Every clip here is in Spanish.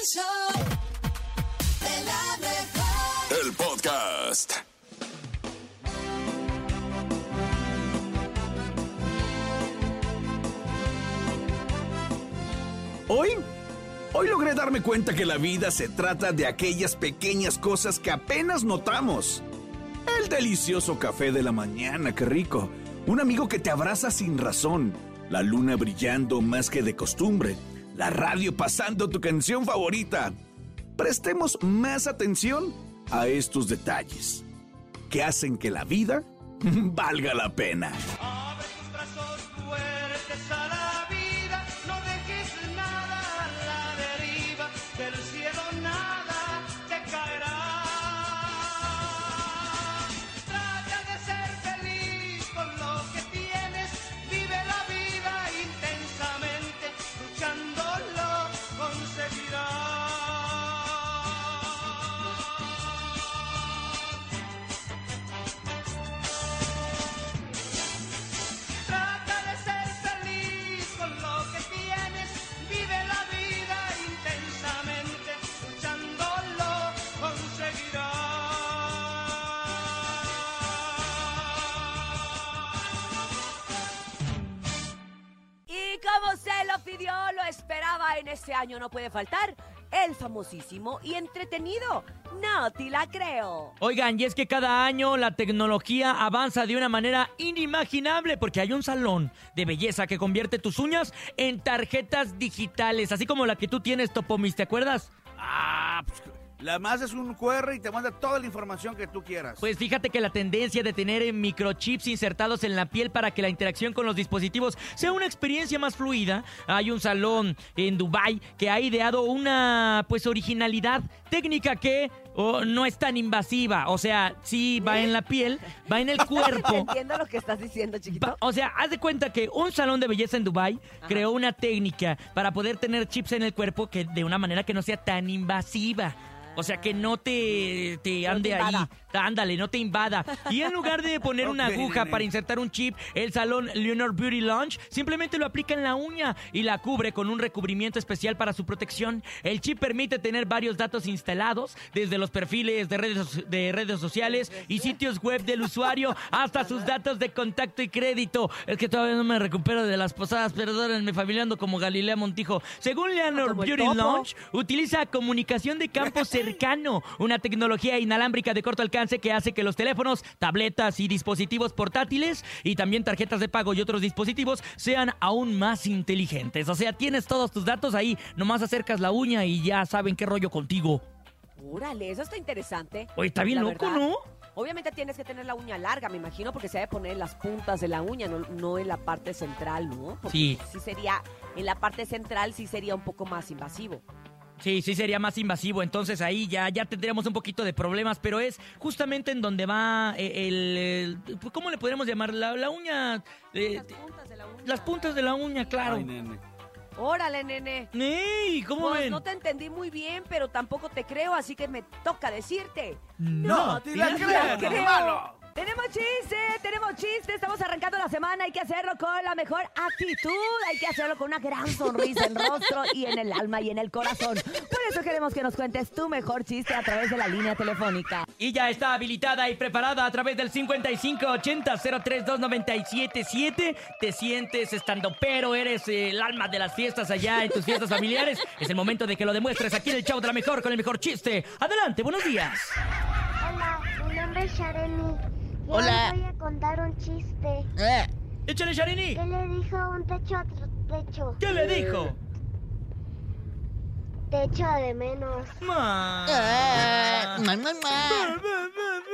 El show de la mejor. El podcast. Hoy, hoy logré darme cuenta que la vida se trata de aquellas pequeñas cosas que apenas notamos. El delicioso café de la mañana, qué rico. Un amigo que te abraza sin razón. La luna brillando más que de costumbre. La radio pasando tu canción favorita. Prestemos más atención a estos detalles que hacen que la vida valga la pena. Abre tus brazos la vida, no dejes nada la deriva, del cielo nada este año, no puede faltar el famosísimo y entretenido. No te la creo. Oigan, y es que cada año la tecnología avanza de una manera inimaginable porque hay un salón de belleza que convierte tus uñas en tarjetas digitales, así como la que tú tienes, Topomis, ¿te acuerdas? Ah, pues, la más es un QR y te manda toda la información que tú quieras. Pues fíjate que la tendencia de tener eh, microchips insertados en la piel para que la interacción con los dispositivos sea una experiencia más fluida. Hay un salón en Dubai que ha ideado una pues originalidad técnica que oh, no es tan invasiva, o sea, sí va en la piel, va en el cuerpo. Entiendo lo que estás diciendo, chiquito. Va- O sea, haz de cuenta que un salón de belleza en Dubai Ajá. creó una técnica para poder tener chips en el cuerpo que de una manera que no sea tan invasiva. O sea, que no te, te No ande te ahí. Ándale, no te invada. Y en lugar de poner una aguja para insertar un chip, el salón Leonard Beauty Lounge simplemente lo aplica en la uña y la cubre con un recubrimiento especial para su protección. El chip permite tener varios datos instalados, desde los perfiles de redes, de redes sociales y sitios web del usuario hasta sus datos de contacto y crédito. Es que todavía no me recupero de las posadas, perdónenme, familiando como Galilea Montijo. Según el Beauty. Lounge, utiliza comunicación de campo cercano, una tecnología inalámbrica de corto alcance que hace que los teléfonos, tabletas y dispositivos portátiles y también tarjetas de pago y otros dispositivos sean aún más inteligentes. O sea, tienes todos tus datos ahí, nomás acercas la uña y ya saben qué rollo contigo. Órale, eso está interesante. Oye, está bien La loco, verdad. ¿no? Obviamente tienes que tener la uña larga, me imagino, porque se debe poner en las puntas de la uña, no, no en la parte central, ¿no? Porque Sí. Sí sería, en la parte central sí sería un poco más invasivo. Sí, sí sería más invasivo, entonces ahí ya, ya tendríamos un poquito de problemas, pero es justamente en donde va eh, el... el- pues, ¿Cómo le podríamos llamar? La, la uña... eh, las puntas de la uña. las puntas de la uña, claro. Ay, nene. Órale, nene. ¡Ey! ¿Cómo Pues ven? no te entendí muy bien, pero tampoco te creo, así que me toca decirte. No, te la te creo, la no, creo. malo. Tenemos chiste, tenemos chiste, estamos arrancando la semana, hay que hacerlo con la mejor actitud, hay que hacerlo con una gran sonrisa en rostro y en el alma y en el corazón. Por eso queremos que nos cuentes tu mejor chiste a través de la línea telefónica. Y ya está habilitada y preparada a través del 5580-032977. Te sientes estando, pero eres eh, el alma de las fiestas allá en tus fiestas familiares. Es el momento de que lo demuestres aquí en el show de la mejor con el mejor chiste. Adelante, buenos días. Hola, mi nombre es Shareni. Yo Hola. les voy a contar un chiste. Eh, Échale, Sharini. ¿Qué le dijo un techo a otro techo? ¿Qué le dijo? Te echo de menos.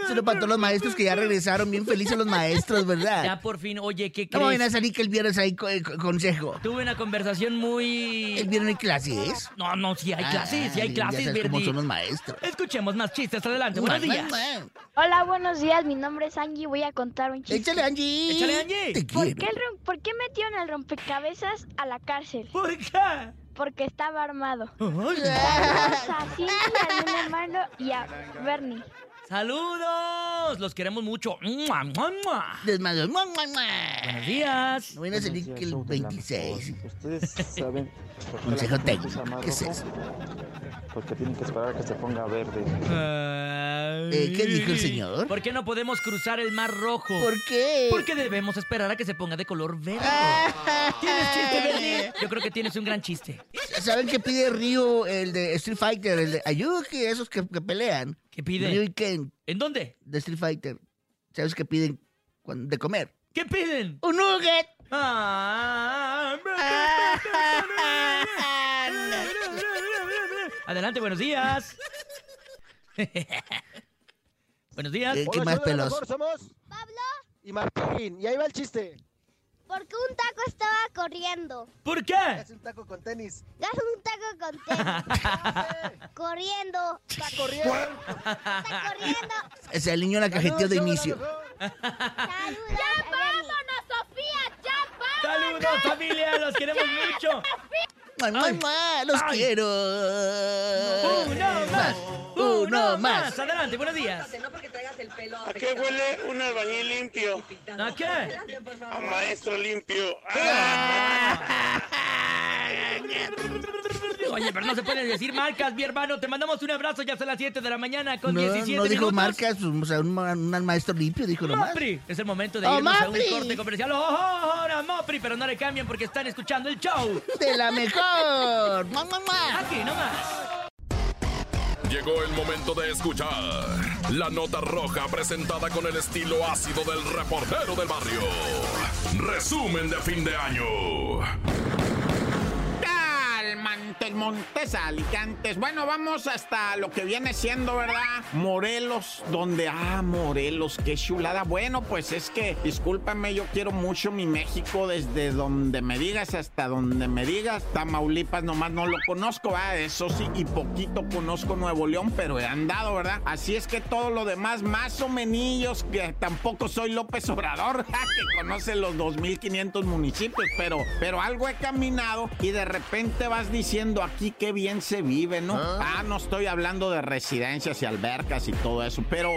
Solo para todos los maestros que ya regresaron bien felices los maestros, ¿verdad? Ya por fin, oye, ¿qué No vayan a crees? salir que el viernes hay co- eh, co- consejo. Tuve una conversación muy... ¿El viernes hay clases? No, no, sí hay clases, sí hay Ah, clases, sabes cómo son los maestros. Escuchemos más chistes, adelante, buenos días. Hola, buenos días. Mi nombre es Angie. Voy a contar un chiste. Échale, Angie. Échale, Angie. Te ¿Por quiero. qué, el rom- ¿Por qué metieron al rompecabezas a la cárcel? ¿Por qué? Porque estaba armado. Saludos a Cindy, a mi hermano y a Bernie. ¡Saludos! Los queremos mucho. ¡Mua, mua, mua! Desmadre. Mua, mua, mua. Buenos días. No viene a salir que el 26. Ustedes saben Consejo técnico. ¿Qué es eso? Porque tienen que esperar a que se ponga verde. Eh, ¿Qué dijo el señor? ¿Por qué no podemos cruzar el Mar Rojo? ¿Por qué? Porque debemos esperar a que se ponga de color verde. ¿Tienes chiste, Bernie? Yo creo que tienes un gran chiste. ¿Saben qué pide Ryu, el de Street Fighter, el de Ayuki, esos que, que pelean? ¿Qué pide? Ryu y Ken, ¿En dónde? de Street Fighter. ¿Sabes qué piden cuando- de comer? ¿Qué piden? ¡Un nugget! Ah, Adelante, buenos días. buenos días. ¿Qué, qué más pelos? somos Pablo, y Martín. Y ahí va el chiste. porque un taco estaba corriendo. ¿Por qué? Hace un taco con tenis. Gas un taco con tenis. corriendo. Está corriendo. Está corriendo. O sea, el niño la cajeteó de inicio. Saludos. ¡Ya vámonos, Sofía! ¡Ya vámonos! Saludos, familia, los queremos mucho. ¡Ay, mamá! ¡Los Ay. quiero! Uno más, Uno más. Adelante, buenos días. ¿A qué huele un albañil limpio? ¿A qué? A maestro limpio. Oye, pero no se pueden decir marcas, mi hermano. Te mandamos un abrazo ya son las 7 de la mañana con No, 17 no dijo minutos. marcas, o sea, un, un maestro limpio dijo nomás. Mopri, es el momento de ¡Oh, irnos a un corte comercial. ¡Oh, ahora Mopri! Pero no le cambien porque están escuchando el show. ¡De la mejor! ¡Mua, mua, mua! Aquí nomás. Llegó el momento de escuchar la nota roja presentada con el estilo ácido del reportero del barrio. Resumen de fin de año. Calmantes, Montes, Alicantes. Bueno, vamos hasta lo que viene siendo, ¿verdad? Morelos, donde, ah, Morelos, qué chulada. Bueno, pues es que, discúlpame, yo quiero mucho mi México desde donde me digas hasta donde me digas. Tamaulipas nomás no lo conozco, ¿verdad? Eso sí, y poquito conozco Nuevo León, pero he andado, ¿verdad? Así es que todo lo demás, más o menos, que tampoco soy López Obrador, que conoce los 2.500 municipios, pero, pero algo he caminado y de repente vas diciendo aquí qué bien se vive, ¿no? Ah, no estoy hablando de residencias y albercas y todo eso, pero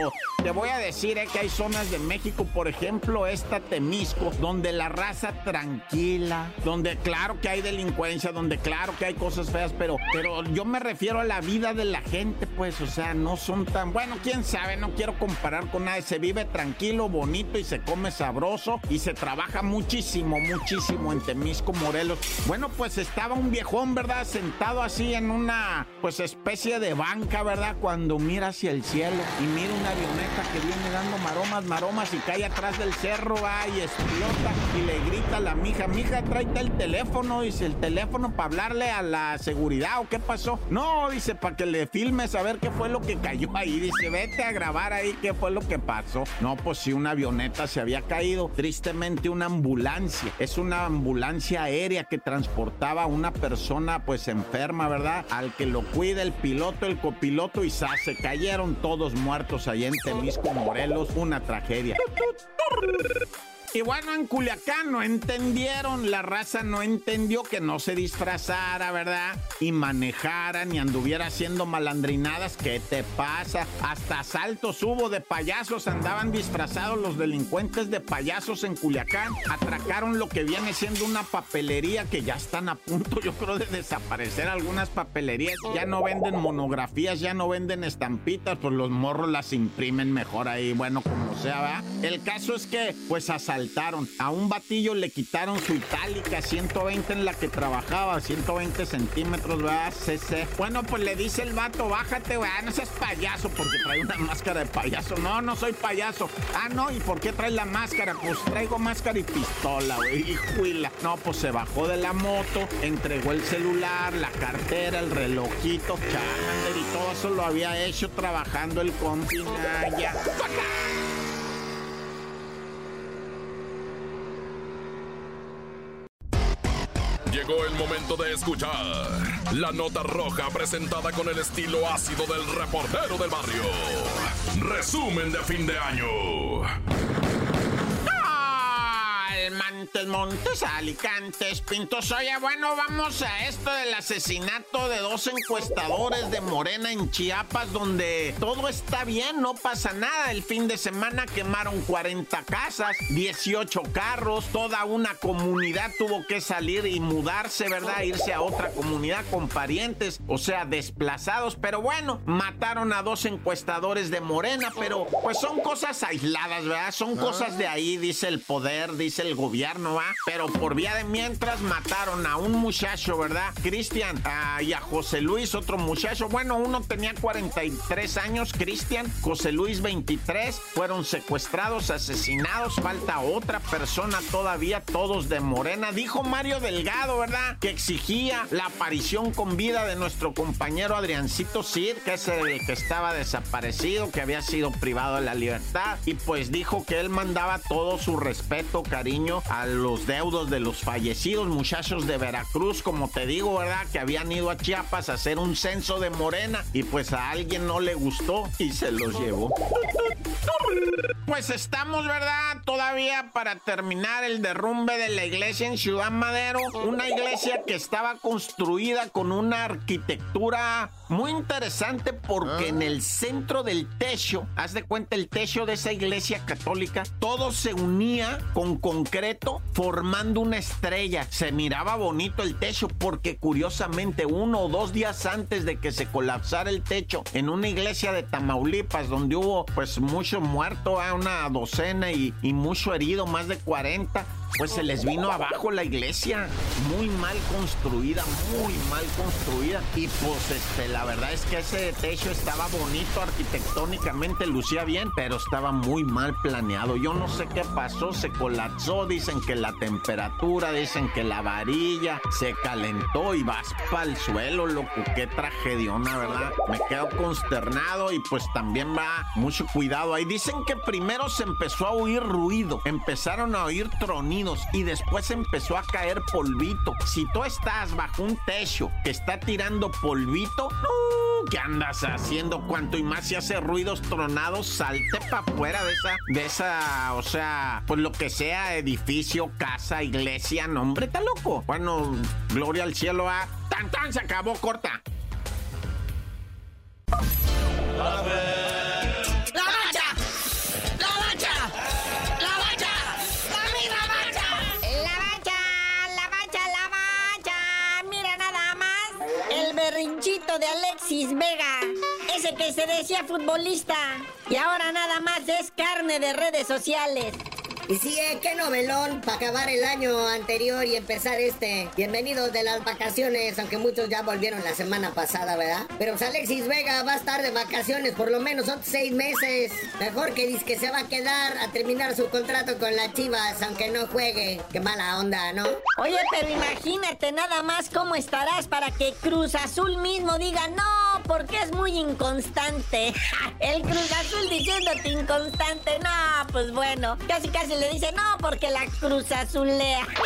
te voy a decir eh, que hay zonas de México, por ejemplo, esta Temisco, donde la raza tranquila, donde claro que hay delincuencia, donde claro que hay cosas feas, pero, pero yo me refiero a la vida de la gente, pues, o sea, no son tan, bueno, quién sabe, no quiero comparar con nadie, se vive tranquilo, bonito y se come sabroso y se trabaja muchísimo, muchísimo en Temisco, Morelos. Bueno, pues estaba un viejón, ¿verdad? Sentado así en una, pues, especie de banca, ¿verdad? Cuando mira hacia el cielo y mira una avioneta que viene dando maromas, maromas y cae atrás del cerro, va y explota y le grita a la mija, mija, tráete el teléfono, dice, el teléfono para hablarle a la seguridad o qué pasó. No, dice, para que le filmes a ver qué fue lo que cayó ahí. Dice, vete a grabar ahí qué fue lo que pasó. No, pues sí, una avioneta se había caído. Tristemente, una ambulancia. Es una ambulancia aérea que transportaba a una persona, pues enferma, ¿verdad? Al que lo cuida el piloto, el copiloto y ¡zas! se cayeron todos muertos allá en Temisco, Morelos. Una tragedia. Y bueno, en Culiacán no entendieron, la raza no entendió que no se disfrazara, ¿verdad? Y manejara ni anduviera haciendo malandrinadas. ¿Qué te pasa? Hasta asaltos hubo de payasos, andaban disfrazados los delincuentes de payasos en Culiacán. Atracaron lo que viene siendo una papelería que ya están a punto, yo creo, de desaparecer algunas papelerías. Ya no venden monografías, ya no venden estampitas, pues los morros las imprimen mejor ahí, bueno, como sea, ¿verdad? El caso es que, pues asaltaron. A un batillo le quitaron su itálica 120 en la que trabajaba, 120 centímetros, ¿verdad? CC. Bueno, pues le dice el vato, bájate, güey, ah, no seas payaso porque trae una máscara de payaso. No, no soy payaso. Ah, no, ¿y por qué traes la máscara? Pues traigo máscara y pistola, güey. Hijuela. No, pues se bajó de la moto, entregó el celular, la cartera, el relojito, Charmander y todo eso lo había hecho trabajando el compi El momento de escuchar la nota roja presentada con el estilo ácido del reportero del barrio. Resumen de fin de año. Montes, Mantes, Montes, Alicantes, Pintos. Oye, bueno, vamos a esto del asesinato de dos encuestadores de Morena en Chiapas, donde todo está bien, no pasa nada. El fin de semana quemaron 40 casas, 18 carros, toda una comunidad tuvo que salir y mudarse, ¿verdad? Irse a otra comunidad con parientes, o sea, desplazados. Pero bueno, mataron a dos encuestadores de Morena, pero pues son cosas aisladas, ¿verdad? Son cosas de ahí, dice el poder, dice el gobierno, ¿va? Pero por vía de mientras mataron a un muchacho, ¿verdad? Cristian ah, y a José Luis, otro muchacho. Bueno, uno tenía 43 años, Cristian, José Luis 23, fueron secuestrados, asesinados, falta otra persona todavía, todos de Morena. Dijo Mario Delgado, ¿verdad? Que exigía la aparición con vida de nuestro compañero Adriancito Cid, que es el que estaba desaparecido, que había sido privado de la libertad, y pues dijo que él mandaba todo su respeto, cariño a los deudos de los fallecidos muchachos de Veracruz, como te digo, ¿verdad? Que habían ido a Chiapas a hacer un censo de Morena y pues a alguien no le gustó y se los llevó. Pues estamos, ¿verdad? Todavía para terminar el derrumbe de la iglesia en Ciudad Madero. Una iglesia que estaba construida con una arquitectura muy interesante porque en el centro del techo, haz de cuenta el techo de esa iglesia católica, todo se unía con concreto formando una estrella. Se miraba bonito el techo porque curiosamente uno o dos días antes de que se colapsara el techo en una iglesia de Tamaulipas donde hubo pues mucho muerto, a una docena y, y mucho herido, más de 40, pues se les vino abajo la iglesia. Muy mal construida, muy mal construida. Y pues este, la verdad es que ese techo estaba bonito arquitectónicamente, lucía bien, pero estaba muy mal planeado. Yo no sé qué pasó, se colapsó, dicen que la temperatura, dicen que la varilla se calentó y vas para el suelo, loco. Qué tragediona, ¿verdad? Me quedo consternado y pues también va mucho cuidado ahí. Dicen que primero se empezó a oír ruido, empezaron a oír tronidos y después empezó a caer polvito. Si tú estás bajo un techo que está tirando polvito. ¿qué andas haciendo? Cuanto y más se hace ruidos tronados, salte para afuera de esa, de esa, o sea, pues lo que sea, edificio, casa, iglesia, no, hombre, está loco. Bueno, gloria al cielo, a tan tan se acabó, corta. ¡La Alexis Vega. Ese que se decía futbolista. Y ahora nada más es carne de redes sociales. Y sí, eh, qué novelón para acabar el año anterior y empezar este. Bienvenidos de las vacaciones, aunque muchos ya volvieron la semana pasada, ¿verdad? Pero pues Alexis Vega va a estar de vacaciones por lo menos otros seis meses. Mejor que dice que se va a quedar a terminar su contrato con las Chivas, aunque no juegue. Qué mala onda, ¿no? Oye, pero imagínate nada más cómo estarás para que Cruz Azul mismo diga no, porque es muy inconstante. El Cruz Azul diciéndote inconstante, no, pues bueno, casi casi le dice no, porque la Cruz Azulea.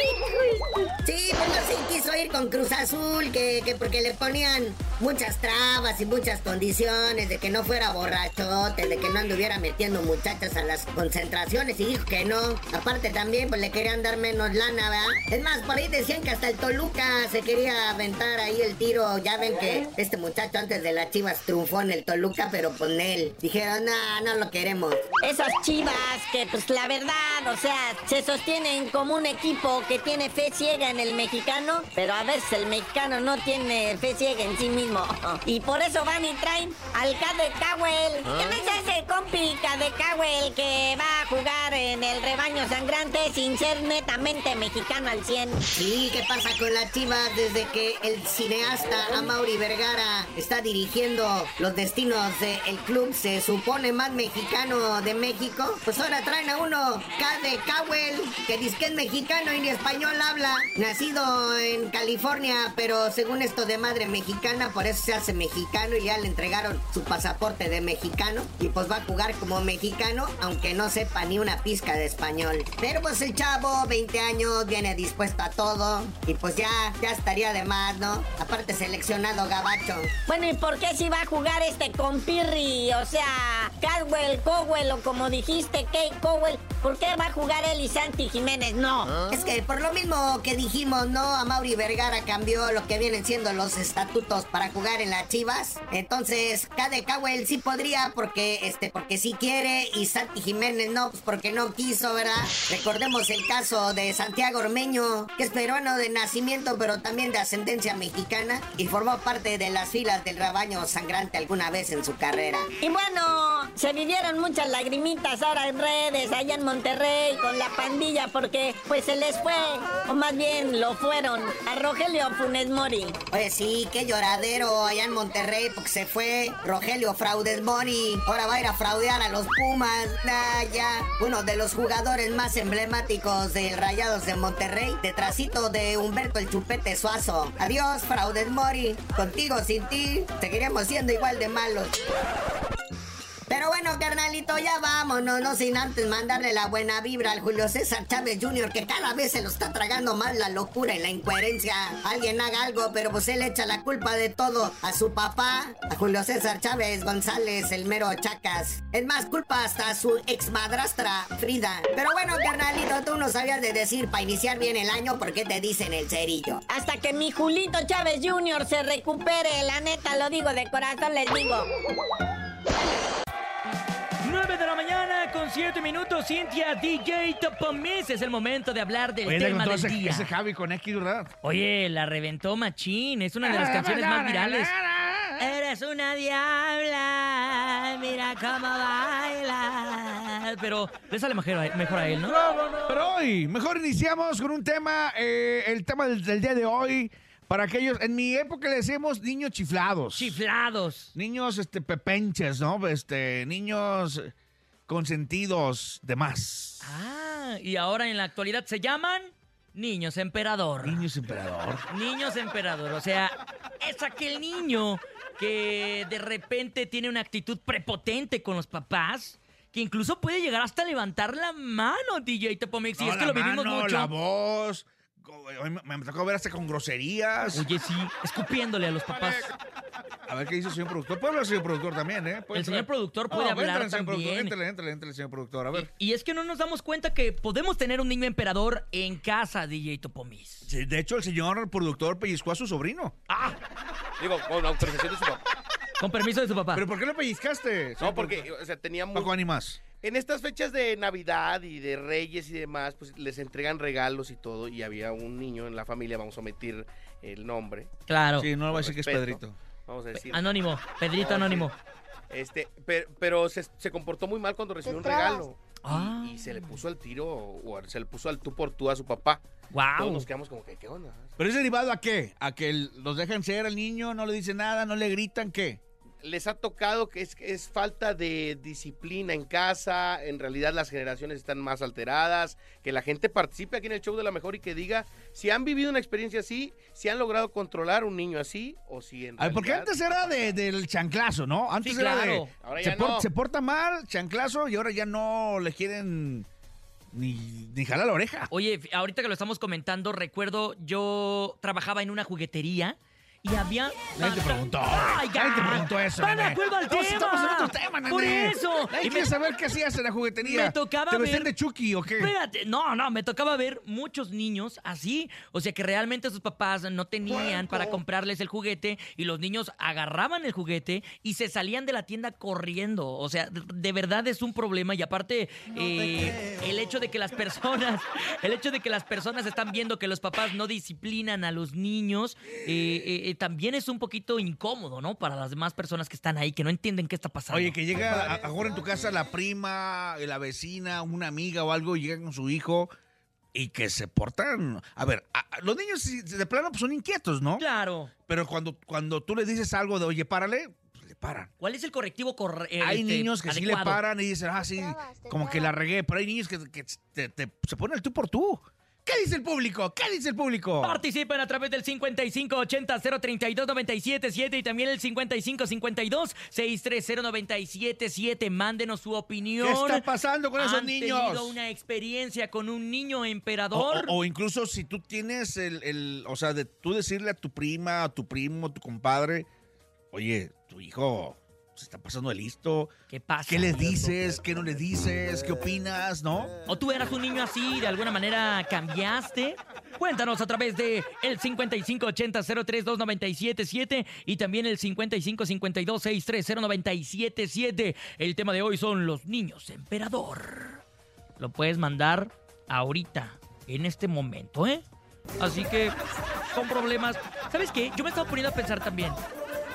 Sí, pues no se quiso ir con Cruz Azul, que, que porque le ponían muchas trabas y muchas condiciones de que no fuera borrachote, de que no anduviera metiendo muchachas a las concentraciones y dijo que no. Aparte también, pues le querían dar menos lana, ¿verdad? Es más, por ahí decían que hasta el Toluca se quería aventar ahí el tiro. Ya ven que este muchacho antes de las chivas triunfó en el Toluca, pero con él. Dijeron, no, no lo queremos. Esas chivas que, pues la verdad, o sea, se sostienen como un equipo que tiene fe ciega en el mexicano, pero a veces el mexicano no tiene fe ciega en sí mismo. Y por eso van y traen al Cade Cowell. ¿Qué me dice ese compi Cade Cowell que va a jugar en sangrante sin ser netamente mexicano al 100? Sí, ¿qué pasa con las chivas desde que el cineasta Amaury Vergara está dirigiendo los destinos del club? Se supone más mexicano de México. Pues ahora traen a uno, Cade Cowell, que dice que es mexicano y ni español habla. Nacido en California, pero según esto de madre mexicana, por eso se hace mexicano y ya le entregaron su pasaporte de mexicano. Y pues va a jugar como mexicano, aunque no sepa ni una pizca de español. Pero pues el chavo, 20 años, viene dispuesto a todo. Y pues ya, ya estaría de más, ¿no? Aparte seleccionado gabacho. Bueno, ¿y por qué si va a jugar este compirri? O sea, Caldwell, Cowell o como dijiste, Kate Cowell. ¿Por qué va a jugar él y Santi Jiménez? No. Es que por lo mismo que dijimos, ¿no? A Mauri Vergara cambió lo que vienen siendo los estatutos para jugar en las Chivas. Entonces, Cade Cowell sí podría porque, este, porque sí quiere y Santi Jiménez no, pues porque no quiso, ¿verdad? Recordemos el caso de Santiago Ormeño, que es peruano de nacimiento, pero también de ascendencia mexicana y formó parte de las filas del rebaño sangrante alguna vez en su carrera. Y bueno, se vivieron muchas lagrimitas ahora en redes, allá en Monterrey, con la pandilla, porque pues se les fue, o más bien lo fueron, a Rogelio Funes Mori. Pues sí, qué lloradero allá en Monterrey porque se fue Rogelio Fraudes Mori. Ahora va a ir a fraudear a los Pumas. Ah, ya. Uno de los jugadores más emblemáticos del Rayados de Monterrey, detrásito de Humberto el Chupete Suazo. Adiós, Fraudes Mori. Contigo, sin ti, seguiremos siendo igual de malos. Bueno, carnalito, ya vámonos, no sin antes mandarle la buena vibra al Julio César Chávez Jr., que cada vez se lo está tragando más la locura y la incoherencia. Alguien haga algo, pero pues él echa la culpa de todo a su papá, a Julio César Chávez González, el mero Chacas. Es más, culpa hasta a su ex madrastra, Frida. Pero bueno, carnalito, tú no sabías de decir para iniciar bien el año, ¿por qué te dicen el cerillo? Hasta que mi Julito Chávez Jr. se recupere, la neta, lo digo de corazón, les digo. 9 de la mañana con 7 minutos, Cintia DJ Topomis. Es el momento de hablar del Oye, le tema contó del ese, día. ese Javi con X, ¿verdad? Oye, la reventó Machín. Es una de las canciones más virales. Eres una diabla, mira cómo baila. Pero le sale mejor a, mejor a él, ¿no? Pero hoy, mejor iniciamos con un tema, eh, el tema del, del día de hoy. Para aquellos, en mi época le decíamos niños chiflados. Chiflados. Niños este, pepenches, ¿no? Este, niños consentidos de más. Ah, y ahora en la actualidad se llaman niños emperador. Niños emperador. Niños emperador. O sea, es aquel niño que de repente tiene una actitud prepotente con los papás. Que incluso puede llegar hasta levantar la mano, DJ Topomix. Y No, es que la lo vivimos mano, mucho. la voz. Hoy me, me tocó ver hasta con groserías. Oye, sí, escupiéndole a los papás. A ver qué dice el señor productor. Puede hablar el señor productor también, ¿eh? Puede El señor productor puede No, hablar entra el señor también. productor, señor productor. A ver. Y es que no nos damos cuenta que podemos tener un niño emperador en casa, DJ Topomis. Sí, de hecho, el señor productor pellizcó a su sobrino. ¡Ah! Digo, con autorización de su papá. Con permiso de su papá. ¿Pero por qué lo pellizcaste? No, porque, o sea, teníamos... Paco Animás. En estas fechas de Navidad y de Reyes y demás, pues les entregan regalos y todo. Y había un niño en la familia, vamos a omitir el nombre. Claro. Sí, no le voy a decir que es. Pedrito. Vamos a decir. Anónimo, Pedrito Anónimo. sí. Este, pero, pero se, se comportó muy mal cuando recibió un regalo. Y- Ah. Y, se le puso al tiro, o se le puso al tú por tú a su papá. Wow. Todos nos quedamos como que, ¿qué onda? ¿Pero es derivado a qué? ¿A que el- los dejan ser al niño, no le dicen nada, no le gritan qué? Les ha tocado que es, es falta de disciplina en casa, en realidad las generaciones están más alteradas, que la gente participe aquí en el show de la mejor y que diga si han vivido una experiencia así, si han logrado controlar un niño así o si en ver, porque realidad- antes era de- del chanclazo, ¿no? Antes Sí, era de. Ahora se, ya por- no. se porta mal, chanclazo, y ahora ya no le quieren ni, ni jalar la oreja. Oye, ahorita que lo estamos comentando, recuerdo, yo trabajaba en una juguetería y había... Nadie te preguntó. ¡Ay, ya! Nadie te preguntó eso, ¡Va de nene. acuerdo al No, tema! si estamos en otro tema, nene. ¡Por eso! Nadie Y quiere me- saber qué hacías en la juguetería. Me tocaba ¿Te vestían ver- de Chucky o qué? Espérate, no, no, me tocaba ver muchos niños así. O sea, que realmente sus papás no tenían para comprarles el juguete y los niños agarraban el juguete y se salían de la tienda corriendo. O sea, de- de verdad es un problema y aparte eh, el hecho de que las personas, el hecho de que las personas están viendo que los papás no disciplinan a los niños, eh, eh, eh, también es un poquito incómodo, ¿no? Para las demás personas que están ahí, que no entienden qué está pasando. Oye, que llega a- ahora en tu casa la prima, la vecina, una amiga o algo, y llega con su hijo y que se portan. A ver, a- a- los niños de plano pues, son inquietos, ¿no? Claro. Pero cuando, cuando tú le dices algo de, oye, párale, pues le paran. ¿Cuál es el correctivo correcto? hay niños que sí le paran y dicen, ah, sí, como que la regué, pero hay niños que, que te- te- se ponen el tú por tú. ¿Qué dice el público? ¿Qué dice el público? Participen a través del 5580-032-977 y también el 5552-630-977. Mándenos su opinión. ¿Qué está pasando con esos ¿Han niños? tenido una experiencia con un niño O, emperador? o- o incluso si tú tienes el, el- o sea, de tú decirle a tu prima, a tu primo, a tu compadre, oye, tu hijo se está pasando de listo. ¿Qué pasa? ¿Qué les dices? ¿Qué no les dices? ¿Qué opinas? ¿No? ¿O tú eras un niño así y de alguna manera cambiaste? Cuéntanos a través de el 5580-032977 y también el 5552-630-977. El tema de hoy son los niños emperador. Lo puedes mandar ahorita, en este momento, ¿eh? Así que son problemas. ¿Sabes qué? Yo me estaba poniendo a pensar también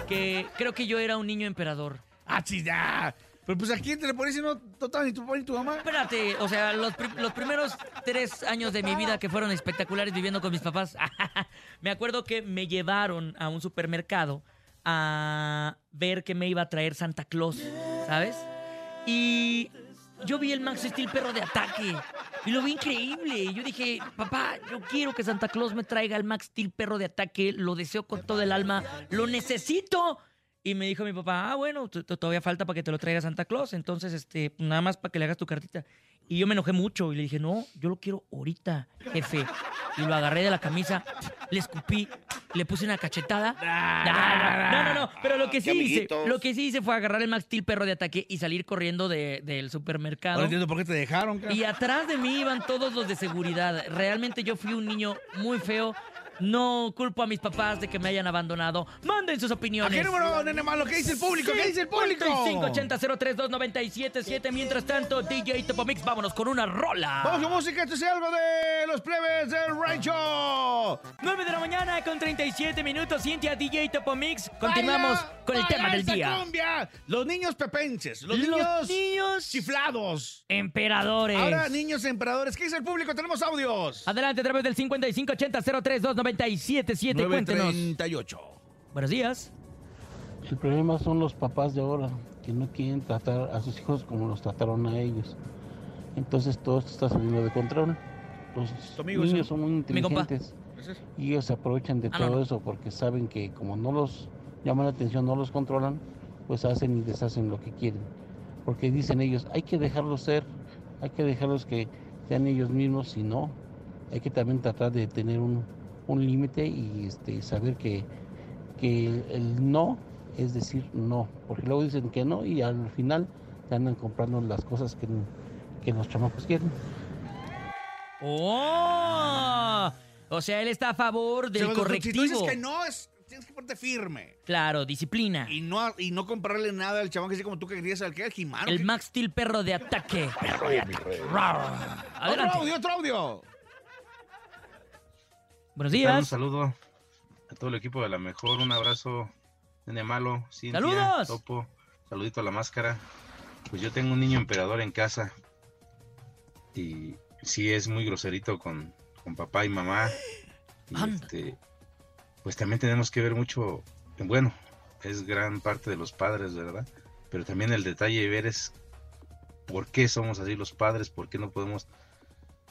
que creo que yo era un niño emperador. ¡Ah, sí, ya! Pero pues a quién te le pones si no total ni tu papá ni tu mamá. Espérate, o sea, los, pri- los primeros tres años de mi vida que fueron espectaculares viviendo con mis papás, me acuerdo que me llevaron a un supermercado a ver que me iba a traer Santa Claus, ¿sabes? Y yo vi el Max Steel perro de ataque y lo vi increíble. Yo dije, papá, yo quiero que Santa Claus me traiga el Max Steel perro de ataque, lo deseo con todo el alma, lo necesito. Y me dijo mi papá, ah, bueno, todavía falta para que te lo traiga Santa Claus, entonces, este, nada más para que le hagas tu cartita. Y yo me enojé mucho y le dije, no, yo lo quiero ahorita, jefe. Y lo agarré de la camisa, le escupí, le puse una cachetada. No, no, no, pero lo que sí hice, lo que sí hice fue agarrar el Max Steel perro de ataque y salir corriendo de- del supermercado. Ahora entiendo por qué te dejaron, cara. Y atrás de mí iban todos los de seguridad. Realmente yo fui un niño muy feo. No culpo a mis papás de que me hayan abandonado. Manden sus ¿A opiniones. qué número, nene malo? ¿Qué dice el público? ¿Qué dice el público? 5580-032977. Mientras tanto, DJ Topomix, vámonos con una rola. Vamos con música, esto es algo de los plebes del rancho. 9 de la mañana con 37 minutos. Cintia, DJ Topomix. Continuamos con el tema del día. cumbia. Los niños pepenses, los, Los niños, niños chiflados. Emperadores. Ahora, niños emperadores. ¿Qué dice el público? Tenemos audios. Adelante a través del 5580-032977. Cuéntenos. 938. Buenos días. El problema son los papás de ahora, que no quieren tratar a sus hijos como los trataron a ellos. Entonces todo esto está saliendo de control. Los amigo, niños son muy inteligentes y ellos se aprovechan de Ah, todo no. eso porque saben que como no los llaman la atención, no los controlan, pues hacen y deshacen lo que quieren. Porque dicen ellos, hay que dejarlos ser, hay que dejarlos que sean ellos mismos y no. Hay que también tratar de tener un, un límite y este, saber que, que el, el no es decir no, porque luego dicen que no y al final te andan comprando las cosas que, que los chamacos quieren. ¡Oh! O sea, él está a favor del correctivo. Si tú dices que no, es, tienes que ponerte firme. Claro, disciplina. Y no, y no comprarle nada al chabón que dice como tú que querías al que el Jimano. El ¿qué? Max Steel perro de ataque. Perro de ataque. Otro Adelante. audio, otro audio. Buenos ¿Qué tal? Un días. saludo a todo el equipo de la mejor, un abrazo, Nene Malo, Cintia, ¡Saludos! Topo, saludito a la máscara. Pues yo tengo un niño emperador en casa y sí es muy groserito con, con papá y mamá. Y este, pues también tenemos que ver mucho, bueno, es gran parte de los padres, ¿verdad? Pero también el detalle de ver es por qué somos así los padres, por qué no podemos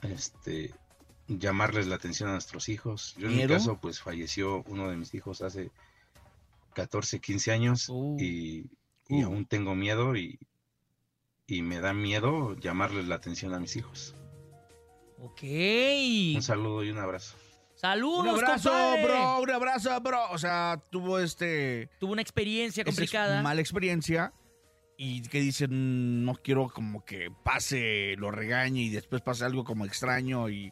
este llamarles la atención a nuestros hijos. Yo en mi caso, pues falleció uno de mis hijos hace 14, 15 años Uh. y, y aún tengo miedo y, y me da miedo llamarles la atención a mis hijos. Ok. Un saludo y un abrazo. Saludos, Un abrazo, compadre. bro, un abrazo, bro. O sea, tuvo este... Tuvo una experiencia complicada. mala experiencia y que dicen no quiero como que pase, lo regañe y después pase algo como extraño y...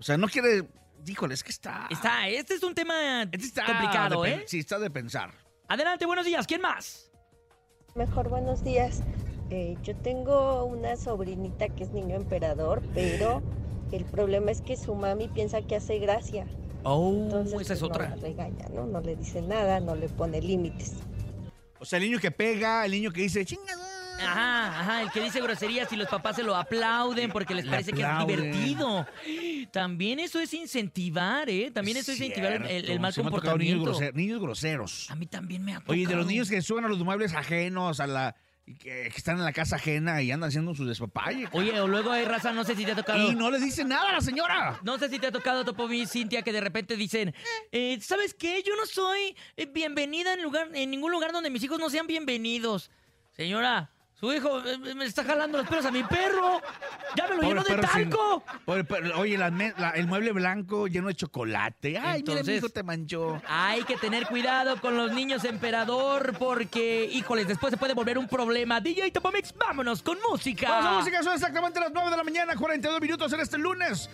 O sea, no quiere... Híjole, es que está... Está, este es un tema está complicado, de ¿eh? Sí, está de pensar. Adelante, buenos días. ¿Quién más? Mejor buenos días. Eh, yo tengo una sobrinita que es niño emperador, pero el problema es que su mami piensa que hace gracia. Oh, Entonces, esa es pues, otra. No la regaña, ¿no? No le dice nada, no le pone límites. O sea, el niño que pega, el niño que dice, chinga, Ajá, ajá, el que dice groserías y los papás se lo aplauden porque les Le parece que es divertido. También eso es incentivar, ¿eh? También eso es incentivar el, mal Se me han tocado niños, comportamiento. niños groseros. A mí también me ha tocado. Oye, de los niños que suben a los muebles ajenos, a la que, que están en la casa ajena y andan haciendo su despapalle. Oye, o luego hay raza, no sé si te ha tocado. Y no le dicen nada a la señora. No sé si te ha tocado, Topovi, Cintia, que de repente dicen, eh, ¿sabes qué? Yo no soy eh, bienvenida en, lugar, en ningún lugar donde mis hijos no sean bienvenidos. Señora, Su hijo eh, me está jalando los pelos a mi perro. Ya me lo Pobre llenó de sin- talco. Pobre perro. Oye, la me- la- el mueble blanco lleno de chocolate. Ay, mira, mi Entonces- hijo te manchó. Hay que tener cuidado con los niños emperador porque, híjoles, después se puede volver un problema. DJ Topomix, vámonos con música. Vamos a música, son exactamente las 9 de la mañana, 42 minutos en este lunes.